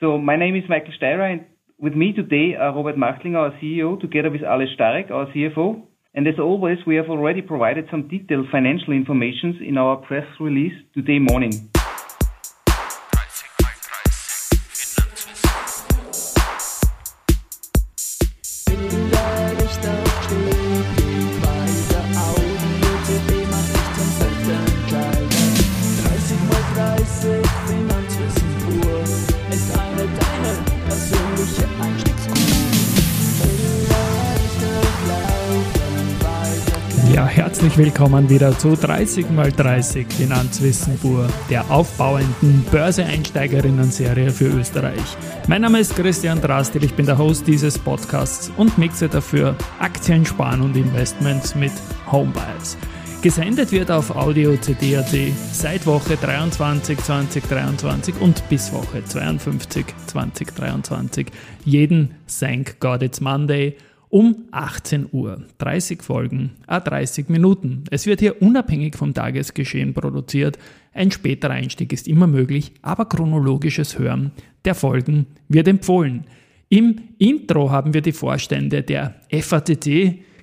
So my name is Michael Steirer and with me today are Robert Machtlinger, our CEO, together with Alice Starek, our CFO. And as always, we have already provided some detailed financial information in our press release today morning. Willkommen wieder zu 30x30 Finanzwissen pur, der aufbauenden Börseeinsteigerinnen-Serie für Österreich. Mein Name ist Christian Drastil, ich bin der Host dieses Podcasts und mixe dafür Aktien, Sparen und Investments mit Homebuys. Gesendet wird auf Audio CD.at seit Woche 23 2023 und bis Woche 52 2023. Jeden Thank God It's Monday um 18 Uhr. 30 Folgen, ah 30 Minuten. Es wird hier unabhängig vom Tagesgeschehen produziert. Ein späterer Einstieg ist immer möglich, aber chronologisches Hören der Folgen wird empfohlen. Im Intro haben wir die Vorstände der FATT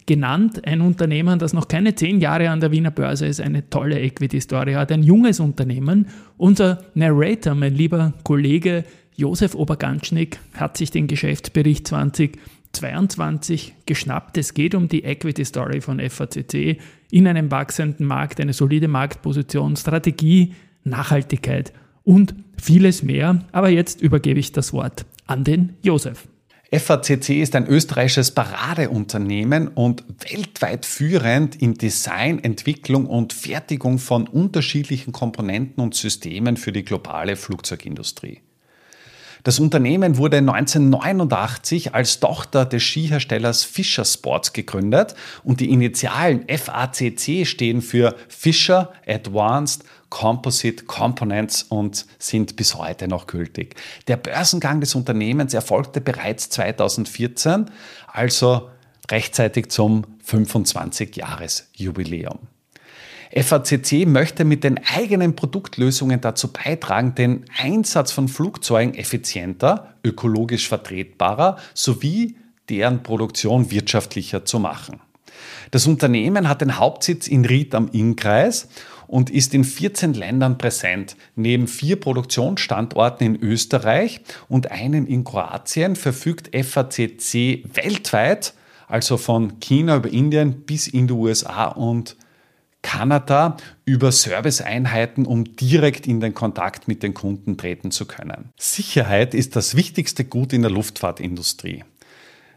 genannt, ein Unternehmen, das noch keine zehn Jahre an der Wiener Börse ist, eine tolle Equity-Story hat, ein junges Unternehmen. Unser Narrator, mein lieber Kollege Josef Oberganschnick, hat sich den Geschäftsbericht 20 22 geschnappt. Es geht um die Equity Story von FACC in einem wachsenden Markt, eine solide Marktposition, Strategie, Nachhaltigkeit und vieles mehr. Aber jetzt übergebe ich das Wort an den Josef. FACC ist ein österreichisches Paradeunternehmen und weltweit führend in Design, Entwicklung und Fertigung von unterschiedlichen Komponenten und Systemen für die globale Flugzeugindustrie. Das Unternehmen wurde 1989 als Tochter des Skiherstellers Fischer Sports gegründet und die Initialen FACC stehen für Fischer Advanced Composite Components und sind bis heute noch gültig. Der Börsengang des Unternehmens erfolgte bereits 2014, also rechtzeitig zum 25-Jahres-Jubiläum. FACC möchte mit den eigenen Produktlösungen dazu beitragen, den Einsatz von Flugzeugen effizienter, ökologisch vertretbarer sowie deren Produktion wirtschaftlicher zu machen. Das Unternehmen hat den Hauptsitz in Ried am Innkreis und ist in 14 Ländern präsent. Neben vier Produktionsstandorten in Österreich und einen in Kroatien verfügt FACC weltweit, also von China über Indien bis in die USA und Kanada über Serviceeinheiten, um direkt in den Kontakt mit den Kunden treten zu können. Sicherheit ist das wichtigste Gut in der Luftfahrtindustrie.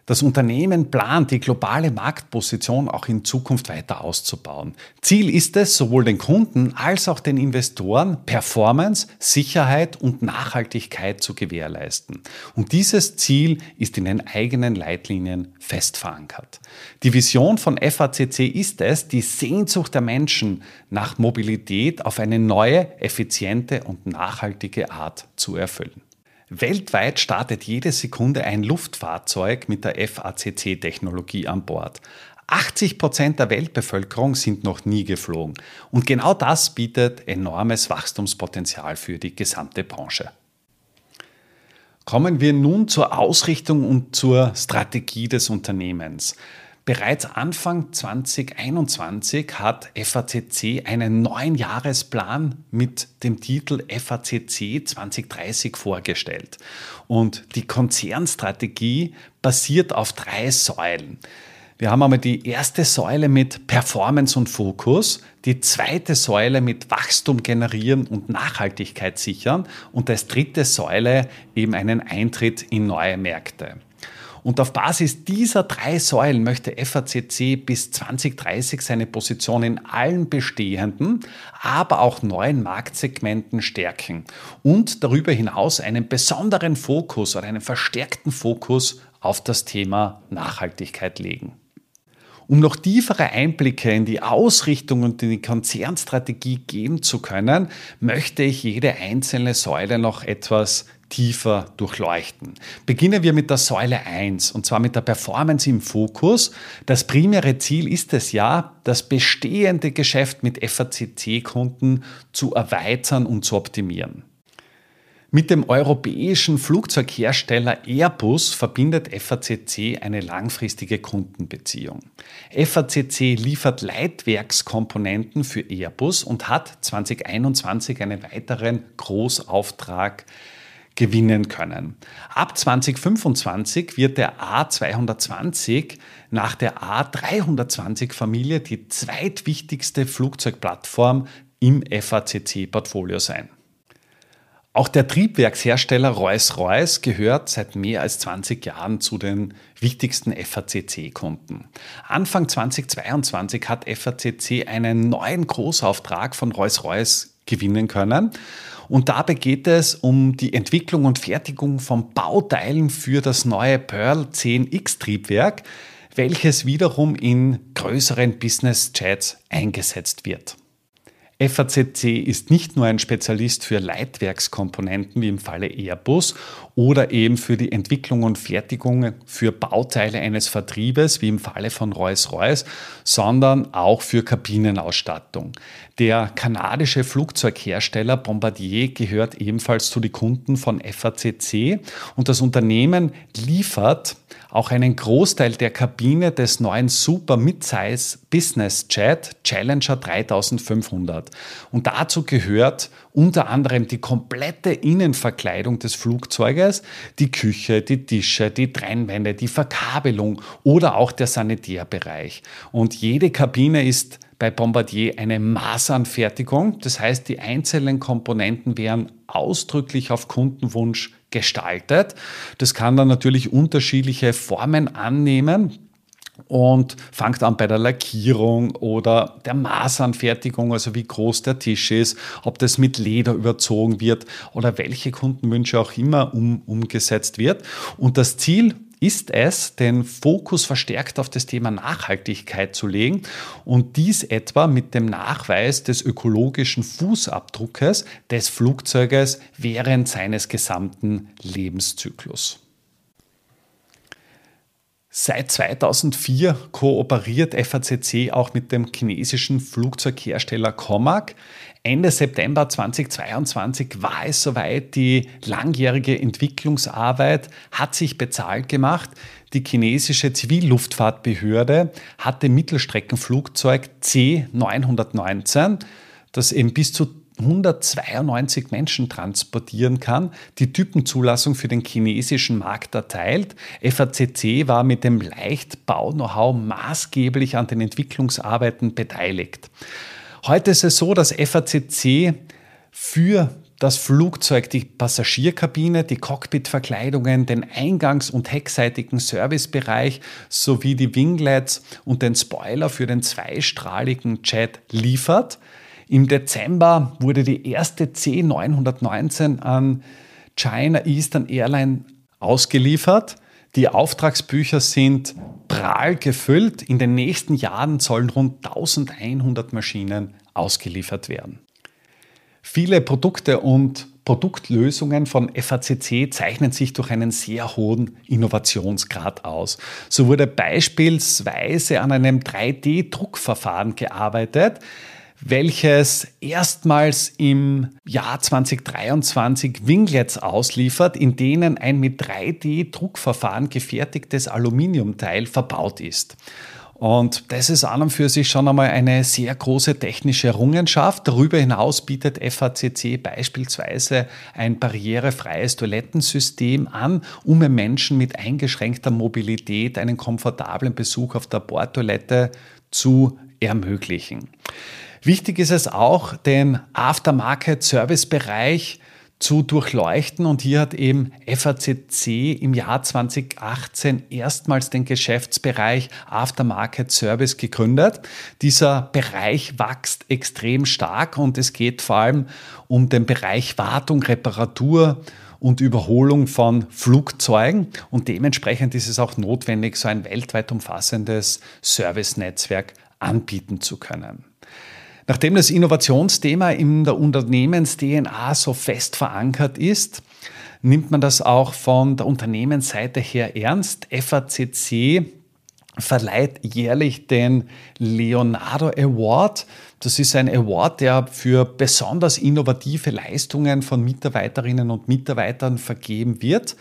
Das Unternehmen plant, die globale Marktposition auch in Zukunft weiter auszubauen. Ziel ist es, sowohl den Kunden als auch den Investoren Performance, Sicherheit und Nachhaltigkeit zu gewährleisten. Und dieses Ziel ist in den eigenen Leitlinien fest verankert. Die Vision von FACC ist es, die Sehnsucht der Menschen nach Mobilität auf eine neue, effiziente und nachhaltige Art zu erfüllen. Weltweit startet jede Sekunde ein Luftfahrzeug mit der FACC-Technologie an Bord. 80 Prozent der Weltbevölkerung sind noch nie geflogen. Und genau das bietet enormes Wachstumspotenzial für die gesamte Branche. Kommen wir nun zur Ausrichtung und zur Strategie des Unternehmens. Bereits Anfang 2021 hat FACC einen neuen Jahresplan mit dem Titel FACC 2030 vorgestellt. Und die Konzernstrategie basiert auf drei Säulen. Wir haben einmal die erste Säule mit Performance und Fokus, die zweite Säule mit Wachstum generieren und Nachhaltigkeit sichern und als dritte Säule eben einen Eintritt in neue Märkte. Und auf Basis dieser drei Säulen möchte FACC bis 2030 seine Position in allen bestehenden, aber auch neuen Marktsegmenten stärken und darüber hinaus einen besonderen Fokus oder einen verstärkten Fokus auf das Thema Nachhaltigkeit legen. Um noch tiefere Einblicke in die Ausrichtung und in die Konzernstrategie geben zu können, möchte ich jede einzelne Säule noch etwas tiefer durchleuchten. Beginnen wir mit der Säule 1 und zwar mit der Performance im Fokus. Das primäre Ziel ist es ja, das bestehende Geschäft mit FACC-Kunden zu erweitern und zu optimieren. Mit dem europäischen Flugzeughersteller Airbus verbindet FACC eine langfristige Kundenbeziehung. FACC liefert Leitwerkskomponenten für Airbus und hat 2021 einen weiteren Großauftrag gewinnen können. Ab 2025 wird der A220 nach der A320-Familie die zweitwichtigste Flugzeugplattform im FACC-Portfolio sein. Auch der Triebwerkshersteller Rolls-Royce gehört seit mehr als 20 Jahren zu den wichtigsten FACC-Kunden. Anfang 2022 hat FACC einen neuen Großauftrag von Rolls-Royce gewinnen können. Und dabei geht es um die Entwicklung und Fertigung von Bauteilen für das neue Pearl 10X Triebwerk, welches wiederum in größeren Business Jets eingesetzt wird. FACC ist nicht nur ein Spezialist für Leitwerkskomponenten wie im Falle Airbus oder eben für die Entwicklung und Fertigung für Bauteile eines Vertriebes wie im Falle von Rolls-Royce, sondern auch für Kabinenausstattung. Der kanadische Flugzeughersteller Bombardier gehört ebenfalls zu den Kunden von FACC und das Unternehmen liefert auch einen Großteil der Kabine des neuen Super Midsize Business Jet Challenger 3500. Und dazu gehört unter anderem die komplette Innenverkleidung des Flugzeuges, die Küche, die Tische, die Trennwände, die Verkabelung oder auch der Sanitärbereich. Und jede Kabine ist bei Bombardier eine Maßanfertigung. Das heißt, die einzelnen Komponenten werden ausdrücklich auf Kundenwunsch gestaltet. Das kann dann natürlich unterschiedliche Formen annehmen und fangt an bei der Lackierung oder der Maßanfertigung, also wie groß der Tisch ist, ob das mit Leder überzogen wird oder welche Kundenwünsche auch immer um, umgesetzt wird. Und das Ziel ist es, den Fokus verstärkt auf das Thema Nachhaltigkeit zu legen und dies etwa mit dem Nachweis des ökologischen Fußabdruckes des Flugzeuges während seines gesamten Lebenszyklus. Seit 2004 kooperiert FACC auch mit dem chinesischen Flugzeughersteller Comac. Ende September 2022 war es soweit, die langjährige Entwicklungsarbeit hat sich bezahlt gemacht. Die chinesische Zivilluftfahrtbehörde hat dem Mittelstreckenflugzeug C919, das eben bis zu 192 Menschen transportieren kann, die Typenzulassung für den chinesischen Markt erteilt. FACC war mit dem Leichtbau-Know-how maßgeblich an den Entwicklungsarbeiten beteiligt. Heute ist es so, dass FACC für das Flugzeug, die Passagierkabine, die Cockpitverkleidungen, den eingangs- und heckseitigen Servicebereich sowie die Winglets und den Spoiler für den zweistrahligen Jet liefert. Im Dezember wurde die erste C919 an China Eastern Airline ausgeliefert. Die Auftragsbücher sind prall gefüllt. In den nächsten Jahren sollen rund 1100 Maschinen ausgeliefert werden. Viele Produkte und Produktlösungen von FACC zeichnen sich durch einen sehr hohen Innovationsgrad aus. So wurde beispielsweise an einem 3D-Druckverfahren gearbeitet, welches erstmals im Jahr 2023 Winglets ausliefert, in denen ein mit 3D-Druckverfahren gefertigtes Aluminiumteil verbaut ist. Und das ist an und für sich schon einmal eine sehr große technische Errungenschaft. Darüber hinaus bietet FACC beispielsweise ein barrierefreies Toilettensystem an, um Menschen mit eingeschränkter Mobilität einen komfortablen Besuch auf der Bordtoilette zu ermöglichen. Wichtig ist es auch, den Aftermarket-Service-Bereich zu durchleuchten. Und hier hat eben FACC im Jahr 2018 erstmals den Geschäftsbereich Aftermarket Service gegründet. Dieser Bereich wächst extrem stark und es geht vor allem um den Bereich Wartung, Reparatur und Überholung von Flugzeugen. Und dementsprechend ist es auch notwendig, so ein weltweit umfassendes Servicenetzwerk anbieten zu können. Nachdem das Innovationsthema in der Unternehmens-DNA so fest verankert ist, nimmt man das auch von der Unternehmensseite her ernst. FACC verleiht jährlich den Leonardo Award. Das ist ein Award, der für besonders innovative Leistungen von Mitarbeiterinnen und Mitarbeitern vergeben wird.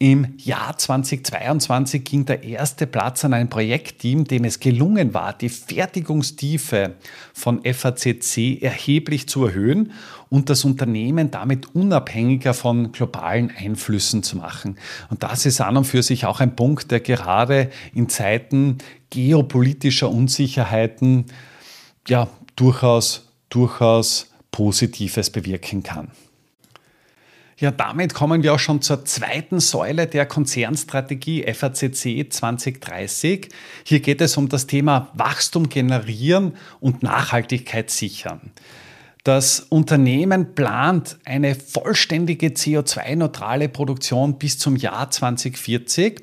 Im Jahr 2022 ging der erste Platz an ein Projektteam, dem es gelungen war, die Fertigungstiefe von FACC erheblich zu erhöhen und das Unternehmen damit unabhängiger von globalen Einflüssen zu machen. Und das ist an und für sich auch ein Punkt, der gerade in Zeiten geopolitischer Unsicherheiten ja durchaus, durchaus Positives bewirken kann. Ja, damit kommen wir auch schon zur zweiten Säule der Konzernstrategie FACC 2030. Hier geht es um das Thema Wachstum generieren und Nachhaltigkeit sichern. Das Unternehmen plant eine vollständige CO2-neutrale Produktion bis zum Jahr 2040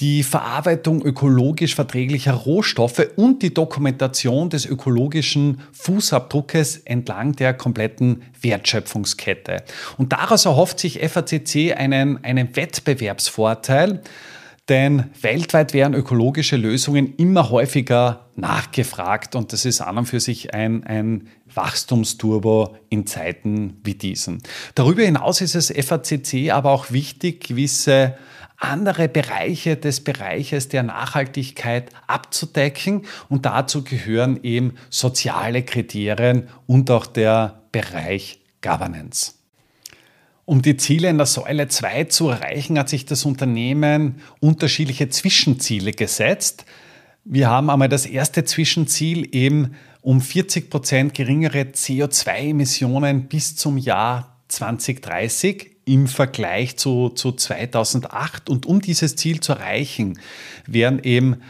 die Verarbeitung ökologisch verträglicher Rohstoffe und die Dokumentation des ökologischen Fußabdruckes entlang der kompletten Wertschöpfungskette. Und daraus erhofft sich FACC einen, einen Wettbewerbsvorteil, denn weltweit werden ökologische Lösungen immer häufiger nachgefragt und das ist an und für sich ein, ein Wachstumsturbo in Zeiten wie diesen. Darüber hinaus ist es FACC aber auch wichtig, gewisse andere Bereiche des Bereiches der Nachhaltigkeit abzudecken und dazu gehören eben soziale Kriterien und auch der Bereich Governance. Um die Ziele in der Säule 2 zu erreichen, hat sich das Unternehmen unterschiedliche Zwischenziele gesetzt. Wir haben einmal das erste Zwischenziel eben um 40 Prozent geringere CO2-Emissionen bis zum Jahr 2030 im Vergleich zu, zu 2008. Und um dieses Ziel zu erreichen, werden eben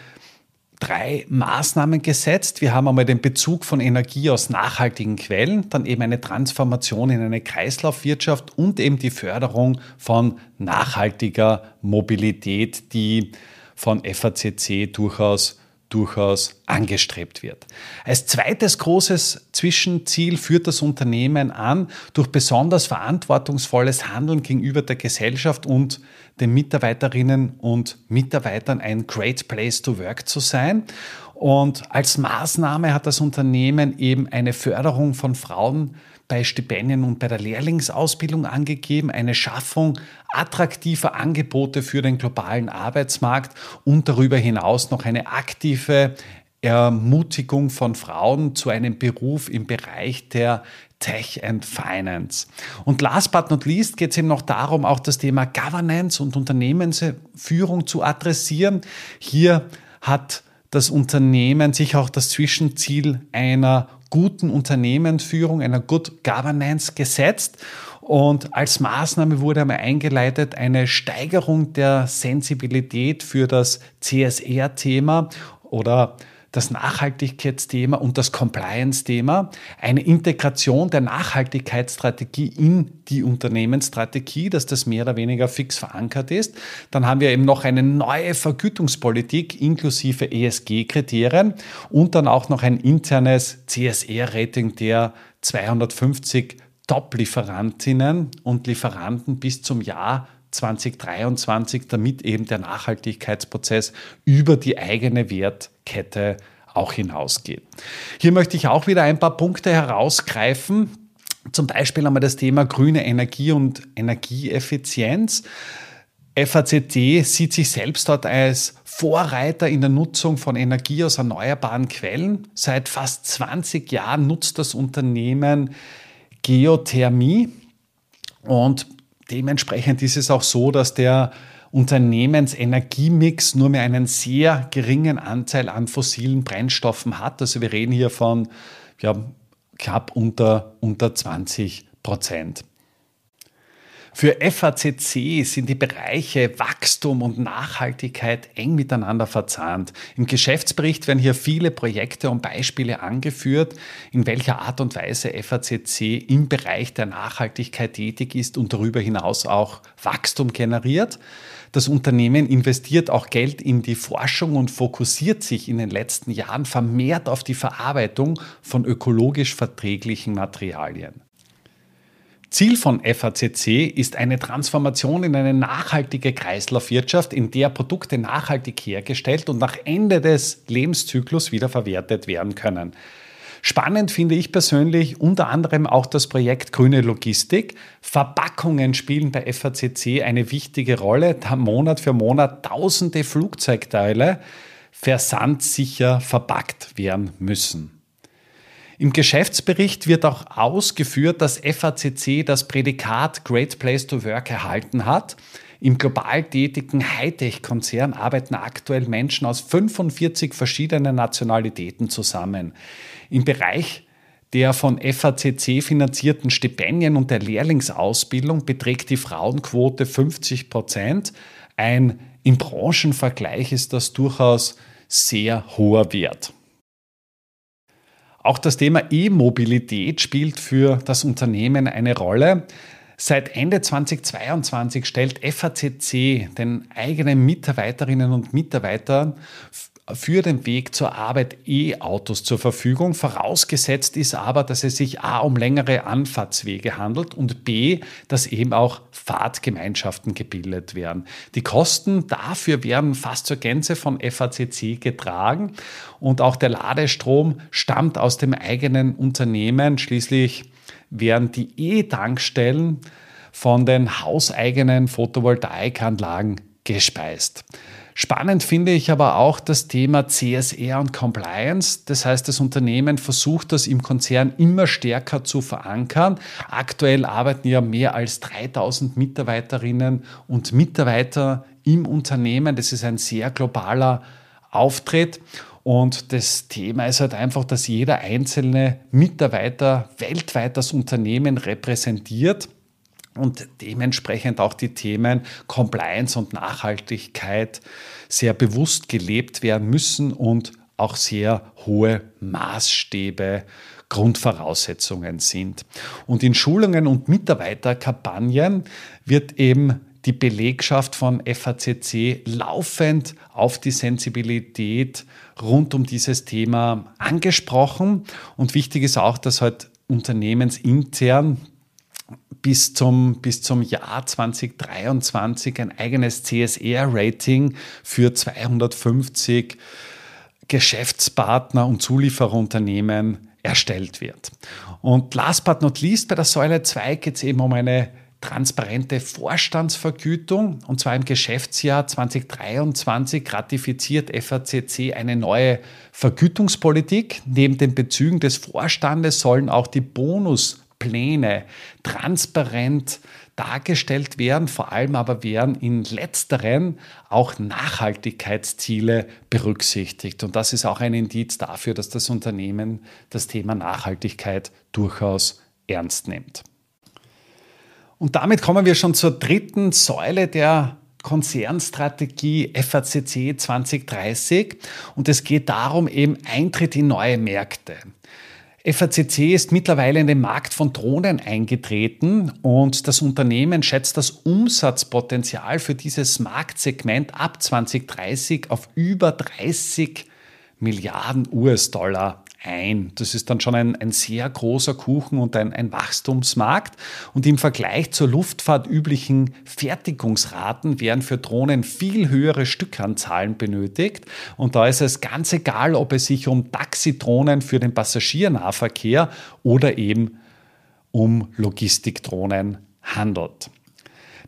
drei Maßnahmen gesetzt. Wir haben einmal den Bezug von Energie aus nachhaltigen Quellen, dann eben eine Transformation in eine Kreislaufwirtschaft und eben die Förderung von nachhaltiger Mobilität, die von FACC durchaus durchaus angestrebt wird. Als zweites großes Zwischenziel führt das Unternehmen an, durch besonders verantwortungsvolles Handeln gegenüber der Gesellschaft und den Mitarbeiterinnen und Mitarbeitern ein Great Place to Work zu sein. Und als Maßnahme hat das Unternehmen eben eine Förderung von Frauen bei Stipendien und bei der Lehrlingsausbildung angegeben, eine Schaffung attraktiver Angebote für den globalen Arbeitsmarkt und darüber hinaus noch eine aktive Ermutigung von Frauen zu einem Beruf im Bereich der Tech and Finance. Und last but not least geht es eben noch darum, auch das Thema Governance und Unternehmensführung zu adressieren. Hier hat das Unternehmen sich auch das Zwischenziel einer guten Unternehmensführung, einer Good Governance gesetzt. Und als Maßnahme wurde einmal eingeleitet eine Steigerung der Sensibilität für das CSR-Thema oder das Nachhaltigkeitsthema und das Compliance-Thema, eine Integration der Nachhaltigkeitsstrategie in die Unternehmensstrategie, dass das mehr oder weniger fix verankert ist. Dann haben wir eben noch eine neue Vergütungspolitik inklusive ESG-Kriterien und dann auch noch ein internes CSR-Rating der 250 Top-Lieferantinnen und Lieferanten bis zum Jahr 2023, damit eben der Nachhaltigkeitsprozess über die eigene Wertkette auch hinausgeht. Hier möchte ich auch wieder ein paar Punkte herausgreifen. Zum Beispiel einmal das Thema grüne Energie und Energieeffizienz. FACT sieht sich selbst dort als Vorreiter in der Nutzung von Energie aus erneuerbaren Quellen. Seit fast 20 Jahren nutzt das Unternehmen Geothermie und Dementsprechend ist es auch so, dass der Unternehmensenergiemix nur mehr einen sehr geringen Anteil an fossilen Brennstoffen hat. Also wir reden hier von ja, knapp unter, unter 20 Prozent. Für FACC sind die Bereiche Wachstum und Nachhaltigkeit eng miteinander verzahnt. Im Geschäftsbericht werden hier viele Projekte und Beispiele angeführt, in welcher Art und Weise FACC im Bereich der Nachhaltigkeit tätig ist und darüber hinaus auch Wachstum generiert. Das Unternehmen investiert auch Geld in die Forschung und fokussiert sich in den letzten Jahren vermehrt auf die Verarbeitung von ökologisch verträglichen Materialien. Ziel von FACC ist eine Transformation in eine nachhaltige Kreislaufwirtschaft, in der Produkte nachhaltig hergestellt und nach Ende des Lebenszyklus wiederverwertet werden können. Spannend finde ich persönlich unter anderem auch das Projekt Grüne Logistik. Verpackungen spielen bei FACC eine wichtige Rolle, da Monat für Monat tausende Flugzeugteile versandsicher verpackt werden müssen. Im Geschäftsbericht wird auch ausgeführt, dass FACC das Prädikat Great Place to Work erhalten hat. Im global tätigen Hightech-Konzern arbeiten aktuell Menschen aus 45 verschiedenen Nationalitäten zusammen. Im Bereich der von FACC finanzierten Stipendien und der Lehrlingsausbildung beträgt die Frauenquote 50 Prozent. Ein im Branchenvergleich ist das durchaus sehr hoher Wert. Auch das Thema E-Mobilität spielt für das Unternehmen eine Rolle. Seit Ende 2022 stellt FACC den eigenen Mitarbeiterinnen und Mitarbeitern für den Weg zur Arbeit E-Autos zur Verfügung. Vorausgesetzt ist aber, dass es sich A um längere Anfahrtswege handelt und B, dass eben auch Fahrtgemeinschaften gebildet werden. Die Kosten dafür werden fast zur Gänze von FACC getragen und auch der Ladestrom stammt aus dem eigenen Unternehmen. Schließlich werden die E-Tankstellen von den hauseigenen Photovoltaikanlagen gespeist. Spannend finde ich aber auch das Thema CSR und Compliance. Das heißt, das Unternehmen versucht das im Konzern immer stärker zu verankern. Aktuell arbeiten ja mehr als 3000 Mitarbeiterinnen und Mitarbeiter im Unternehmen. Das ist ein sehr globaler Auftritt. Und das Thema ist halt einfach, dass jeder einzelne Mitarbeiter weltweit das Unternehmen repräsentiert und dementsprechend auch die Themen Compliance und Nachhaltigkeit sehr bewusst gelebt werden müssen und auch sehr hohe Maßstäbe, Grundvoraussetzungen sind. Und in Schulungen und Mitarbeiterkampagnen wird eben die Belegschaft von FACC laufend auf die Sensibilität rund um dieses Thema angesprochen. Und wichtig ist auch, dass halt unternehmensintern bis zum, bis zum Jahr 2023 ein eigenes CSR-Rating für 250 Geschäftspartner und Zuliefererunternehmen erstellt wird. Und last but not least, bei der Säule 2 geht es eben um eine transparente Vorstandsvergütung. Und zwar im Geschäftsjahr 2023 ratifiziert FACC eine neue Vergütungspolitik. Neben den Bezügen des Vorstandes sollen auch die Bonus Pläne transparent dargestellt werden, vor allem aber werden in letzteren auch Nachhaltigkeitsziele berücksichtigt. Und das ist auch ein Indiz dafür, dass das Unternehmen das Thema Nachhaltigkeit durchaus ernst nimmt. Und damit kommen wir schon zur dritten Säule der Konzernstrategie FACC 2030 und es geht darum eben Eintritt in neue Märkte. FACC ist mittlerweile in den Markt von Drohnen eingetreten und das Unternehmen schätzt das Umsatzpotenzial für dieses Marktsegment ab 2030 auf über 30 Milliarden US-Dollar ein. Das ist dann schon ein, ein sehr großer Kuchen und ein, ein Wachstumsmarkt. Und im Vergleich zur Luftfahrt üblichen Fertigungsraten werden für Drohnen viel höhere Stückanzahlen benötigt. Und da ist es ganz egal, ob es sich um Taxidrohnen für den Passagiernahverkehr oder eben um Logistikdrohnen handelt.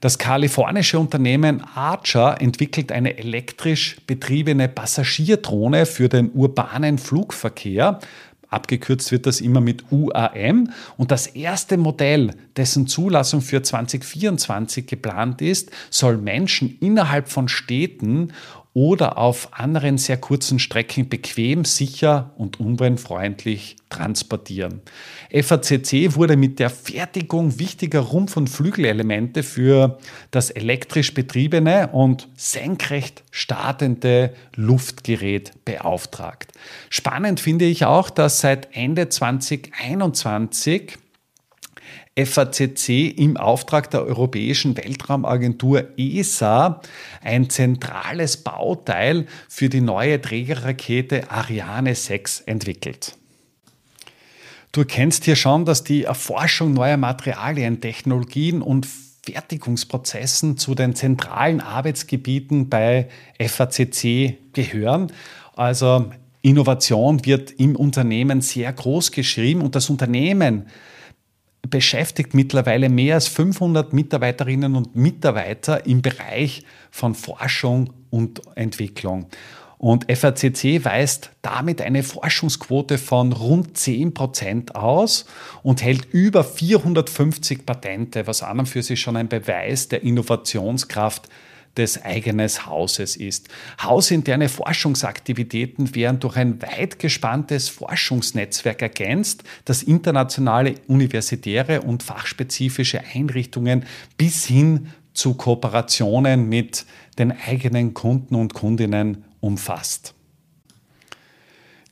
Das kalifornische Unternehmen Archer entwickelt eine elektrisch betriebene Passagierdrohne für den urbanen Flugverkehr. Abgekürzt wird das immer mit UAM. Und das erste Modell, dessen Zulassung für 2024 geplant ist, soll Menschen innerhalb von Städten oder auf anderen sehr kurzen Strecken bequem, sicher und umweltfreundlich transportieren. FACC wurde mit der Fertigung wichtiger Rumpf- und Flügelelemente für das elektrisch betriebene und senkrecht startende Luftgerät beauftragt. Spannend finde ich auch, dass seit Ende 2021 FACC im Auftrag der Europäischen Weltraumagentur ESA ein zentrales Bauteil für die neue Trägerrakete Ariane 6 entwickelt. Du erkennst hier schon, dass die Erforschung neuer Materialien, Technologien und Fertigungsprozessen zu den zentralen Arbeitsgebieten bei FACC gehören. Also Innovation wird im Unternehmen sehr groß geschrieben und das Unternehmen beschäftigt mittlerweile mehr als 500 Mitarbeiterinnen und Mitarbeiter im Bereich von Forschung und Entwicklung. Und FACC weist damit eine Forschungsquote von rund 10 Prozent aus und hält über 450 Patente, was an und für sich schon ein Beweis der Innovationskraft des eigenen Hauses ist. Hausinterne Forschungsaktivitäten werden durch ein weit gespanntes Forschungsnetzwerk ergänzt, das internationale universitäre und fachspezifische Einrichtungen bis hin zu Kooperationen mit den eigenen Kunden und Kundinnen umfasst.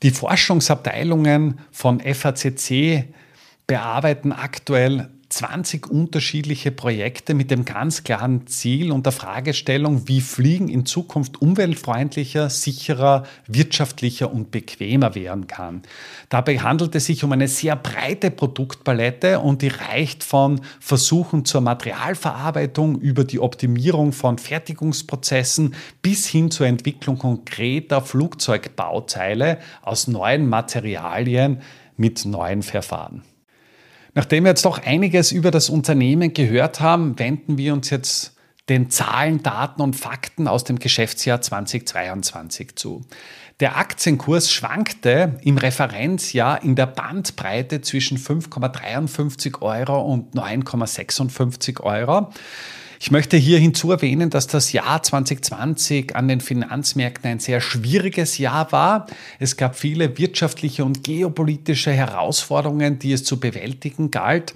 Die Forschungsabteilungen von FACC bearbeiten aktuell 20 unterschiedliche Projekte mit dem ganz klaren Ziel und der Fragestellung, wie Fliegen in Zukunft umweltfreundlicher, sicherer, wirtschaftlicher und bequemer werden kann. Dabei handelt es sich um eine sehr breite Produktpalette und die reicht von Versuchen zur Materialverarbeitung über die Optimierung von Fertigungsprozessen bis hin zur Entwicklung konkreter Flugzeugbauteile aus neuen Materialien mit neuen Verfahren. Nachdem wir jetzt doch einiges über das Unternehmen gehört haben, wenden wir uns jetzt den Zahlen, Daten und Fakten aus dem Geschäftsjahr 2022 zu. Der Aktienkurs schwankte im Referenzjahr in der Bandbreite zwischen 5,53 Euro und 9,56 Euro. Ich möchte hier hinzu erwähnen, dass das Jahr 2020 an den Finanzmärkten ein sehr schwieriges Jahr war. Es gab viele wirtschaftliche und geopolitische Herausforderungen, die es zu bewältigen galt.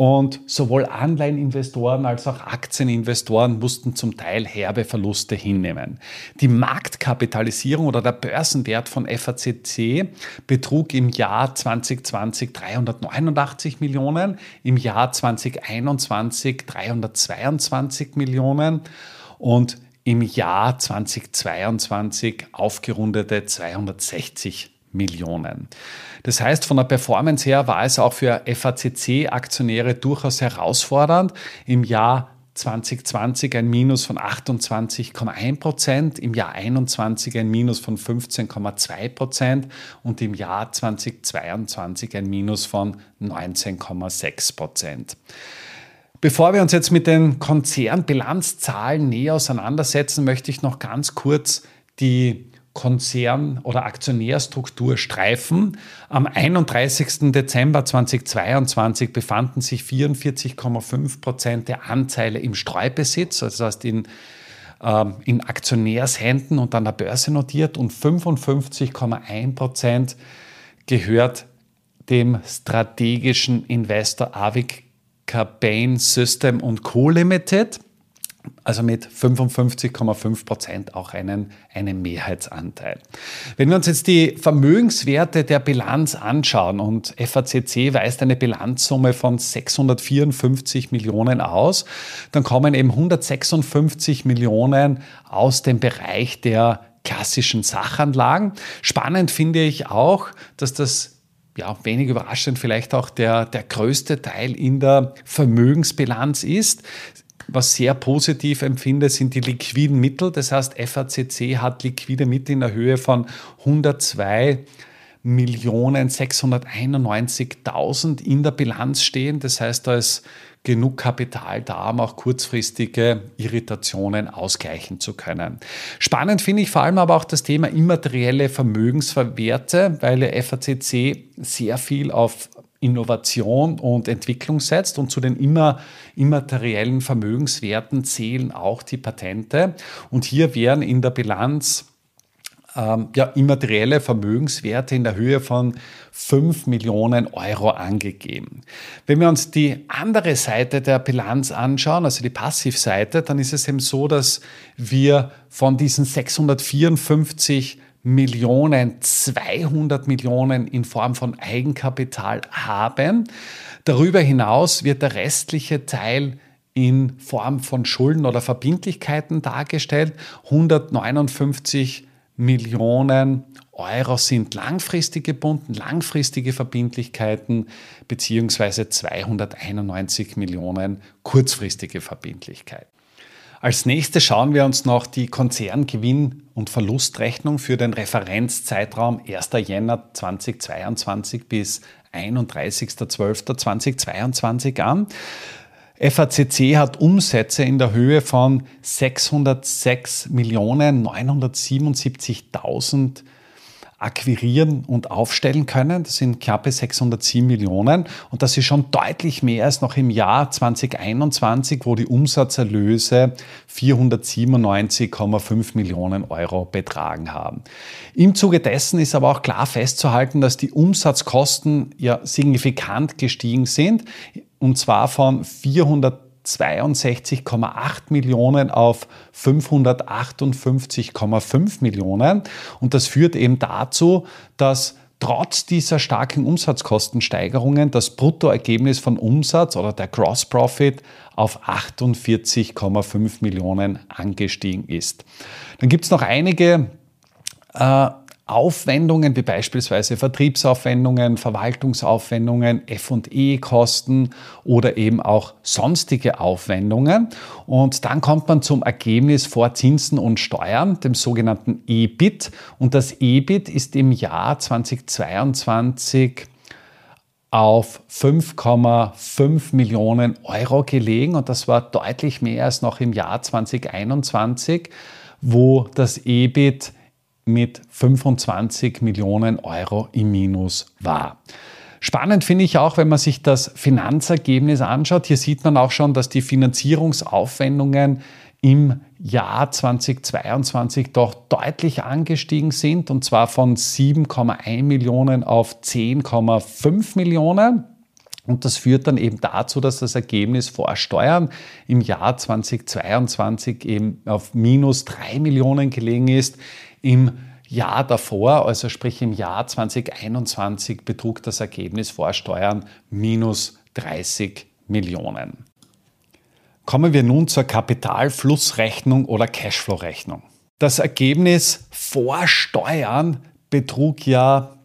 Und sowohl Anleiheninvestoren als auch Aktieninvestoren mussten zum Teil herbe Verluste hinnehmen. Die Marktkapitalisierung oder der Börsenwert von FACC betrug im Jahr 2020 389 Millionen, im Jahr 2021 322 Millionen und im Jahr 2022 aufgerundete 260 Millionen. Das heißt, von der Performance her war es auch für FACC-Aktionäre durchaus herausfordernd. Im Jahr 2020 ein Minus von 28,1 Prozent, im Jahr 21 ein Minus von 15,2 Prozent und im Jahr 2022 ein Minus von 19,6 Prozent. Bevor wir uns jetzt mit den Konzernbilanzzahlen näher auseinandersetzen, möchte ich noch ganz kurz die Konzern- oder Aktionärstruktur streifen. Am 31. Dezember 2022 befanden sich 44,5 Prozent der Anteile im Streubesitz, also das heißt in, äh, in Aktionärshänden und an der Börse notiert und 55,1 Prozent gehört dem strategischen Investor Avic Campaign System und Co. Limited also mit 55,5 Prozent auch einen, einen Mehrheitsanteil. Wenn wir uns jetzt die Vermögenswerte der Bilanz anschauen und FACC weist eine Bilanzsumme von 654 Millionen aus, dann kommen eben 156 Millionen aus dem Bereich der klassischen Sachanlagen. Spannend finde ich auch, dass das ja, wenig überraschend vielleicht auch der, der größte Teil in der Vermögensbilanz ist. Was sehr positiv empfinde, sind die liquiden Mittel. Das heißt, FACC hat liquide Mittel in der Höhe von 102 Millionen 691.000 in der Bilanz stehen. Das heißt, da ist genug Kapital da, um auch kurzfristige Irritationen ausgleichen zu können. Spannend finde ich vor allem aber auch das Thema immaterielle Vermögenswerte, weil FACC sehr viel auf Innovation und Entwicklung setzt. Und zu den immer immateriellen Vermögenswerten zählen auch die Patente. Und hier werden in der Bilanz ähm, ja, immaterielle Vermögenswerte in der Höhe von 5 Millionen Euro angegeben. Wenn wir uns die andere Seite der Bilanz anschauen, also die Passivseite, dann ist es eben so, dass wir von diesen 654 Millionen, 200 Millionen in Form von Eigenkapital haben. Darüber hinaus wird der restliche Teil in Form von Schulden oder Verbindlichkeiten dargestellt. 159 Millionen Euro sind langfristig gebunden, langfristige Verbindlichkeiten, beziehungsweise 291 Millionen kurzfristige Verbindlichkeiten. Als nächstes schauen wir uns noch die Konzerngewinn- und Verlustrechnung für den Referenzzeitraum 1. Jänner 2022 bis 31.12.2022 an. FACC hat Umsätze in der Höhe von 606.977.000 akquirieren und aufstellen können. Das sind knappe 607 Millionen und das ist schon deutlich mehr als noch im Jahr 2021, wo die Umsatzerlöse 497,5 Millionen Euro betragen haben. Im Zuge dessen ist aber auch klar festzuhalten, dass die Umsatzkosten ja signifikant gestiegen sind und zwar von 400 62,8 Millionen auf 558,5 Millionen. Und das führt eben dazu, dass trotz dieser starken Umsatzkostensteigerungen das Bruttoergebnis von Umsatz oder der Gross Profit auf 48,5 Millionen angestiegen ist. Dann gibt es noch einige äh, Aufwendungen wie beispielsweise Vertriebsaufwendungen, Verwaltungsaufwendungen, FE-Kosten oder eben auch sonstige Aufwendungen. Und dann kommt man zum Ergebnis vor Zinsen und Steuern, dem sogenannten EBIT. Und das EBIT ist im Jahr 2022 auf 5,5 Millionen Euro gelegen und das war deutlich mehr als noch im Jahr 2021, wo das EBIT mit 25 Millionen Euro im Minus war. Spannend finde ich auch, wenn man sich das Finanzergebnis anschaut. Hier sieht man auch schon, dass die Finanzierungsaufwendungen im Jahr 2022 doch deutlich angestiegen sind, und zwar von 7,1 Millionen auf 10,5 Millionen. Und das führt dann eben dazu, dass das Ergebnis vor Steuern im Jahr 2022 eben auf minus 3 Millionen gelegen ist. Im Jahr davor, also sprich im Jahr 2021, betrug das Ergebnis vor Steuern minus 30 Millionen. Kommen wir nun zur Kapitalflussrechnung oder Cashflow-Rechnung. Das Ergebnis vor Steuern betrug ja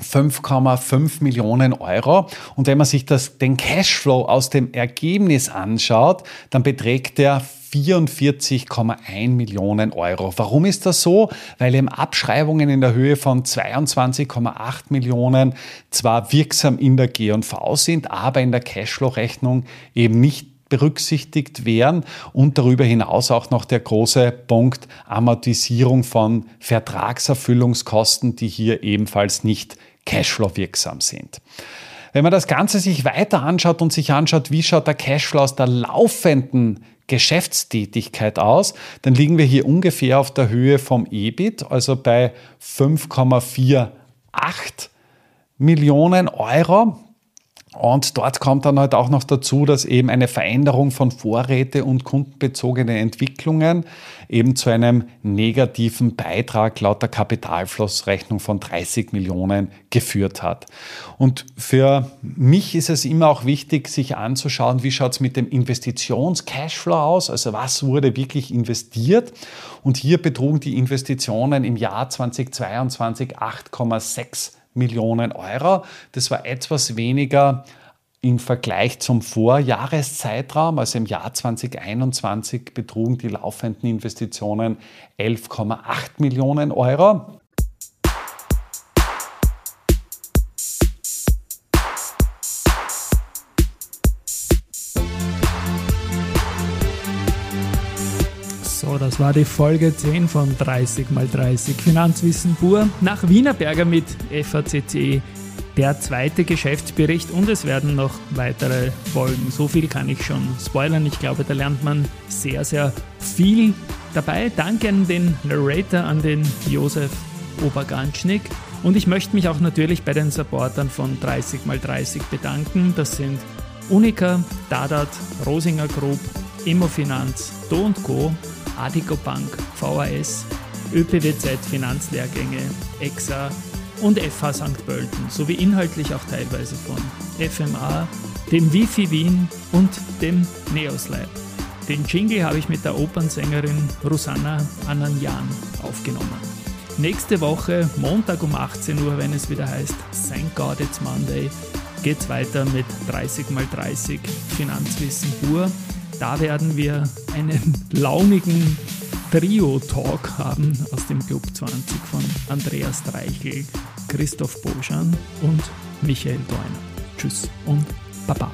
5,5 Millionen Euro. Und wenn man sich das, den Cashflow aus dem Ergebnis anschaut, dann beträgt der 44,1 Millionen Euro. Warum ist das so? Weil eben Abschreibungen in der Höhe von 22,8 Millionen zwar wirksam in der G&V sind, aber in der Cashflow-Rechnung eben nicht berücksichtigt werden und darüber hinaus auch noch der große Punkt Amortisierung von Vertragserfüllungskosten, die hier ebenfalls nicht Cashflow wirksam sind. Wenn man das Ganze sich weiter anschaut und sich anschaut, wie schaut der Cashflow aus der laufenden Geschäftstätigkeit aus, dann liegen wir hier ungefähr auf der Höhe vom EBIT, also bei 5,48 Millionen Euro. Und dort kommt dann halt auch noch dazu, dass eben eine Veränderung von Vorräte und kundenbezogene Entwicklungen eben zu einem negativen Beitrag laut der Kapitalflussrechnung von 30 Millionen geführt hat. Und für mich ist es immer auch wichtig, sich anzuschauen, wie schaut es mit dem Investitions-Cashflow aus, also was wurde wirklich investiert. Und hier betrugen die Investitionen im Jahr 2022 8,6 Millionen Euro. Das war etwas weniger im Vergleich zum Vorjahreszeitraum, also im Jahr 2021 betrugen die laufenden Investitionen 11,8 Millionen Euro. Das war die Folge 10 von 30 x 30 Finanzwissen pur nach Wienerberger mit FACC, der zweite Geschäftsbericht und es werden noch weitere Folgen. So viel kann ich schon spoilern. Ich glaube, da lernt man sehr, sehr viel dabei. Danke an den Narrator, an den Josef Oberganschnick. Und ich möchte mich auch natürlich bei den Supportern von 30 x 30 bedanken. Das sind Unica, Dadat, Rosinger Group, Immofinanz, Do Co Adico Bank, VAS, ÖPWZ Finanzlehrgänge, EXA und FH St. Pölten sowie inhaltlich auch teilweise von FMA, dem Wifi Wien und dem Neos. Den Jingle habe ich mit der Opernsängerin Rosanna Ananjan aufgenommen. Nächste Woche, Montag um 18 Uhr, wenn es wieder heißt, Thank God It's Monday, geht es weiter mit 30 x 30 Finanzwissen pur. Da werden wir einen launigen Trio-Talk haben aus dem Club 20 von Andreas Dreichel, Christoph Boschan und Michael Deuner. Tschüss und Baba.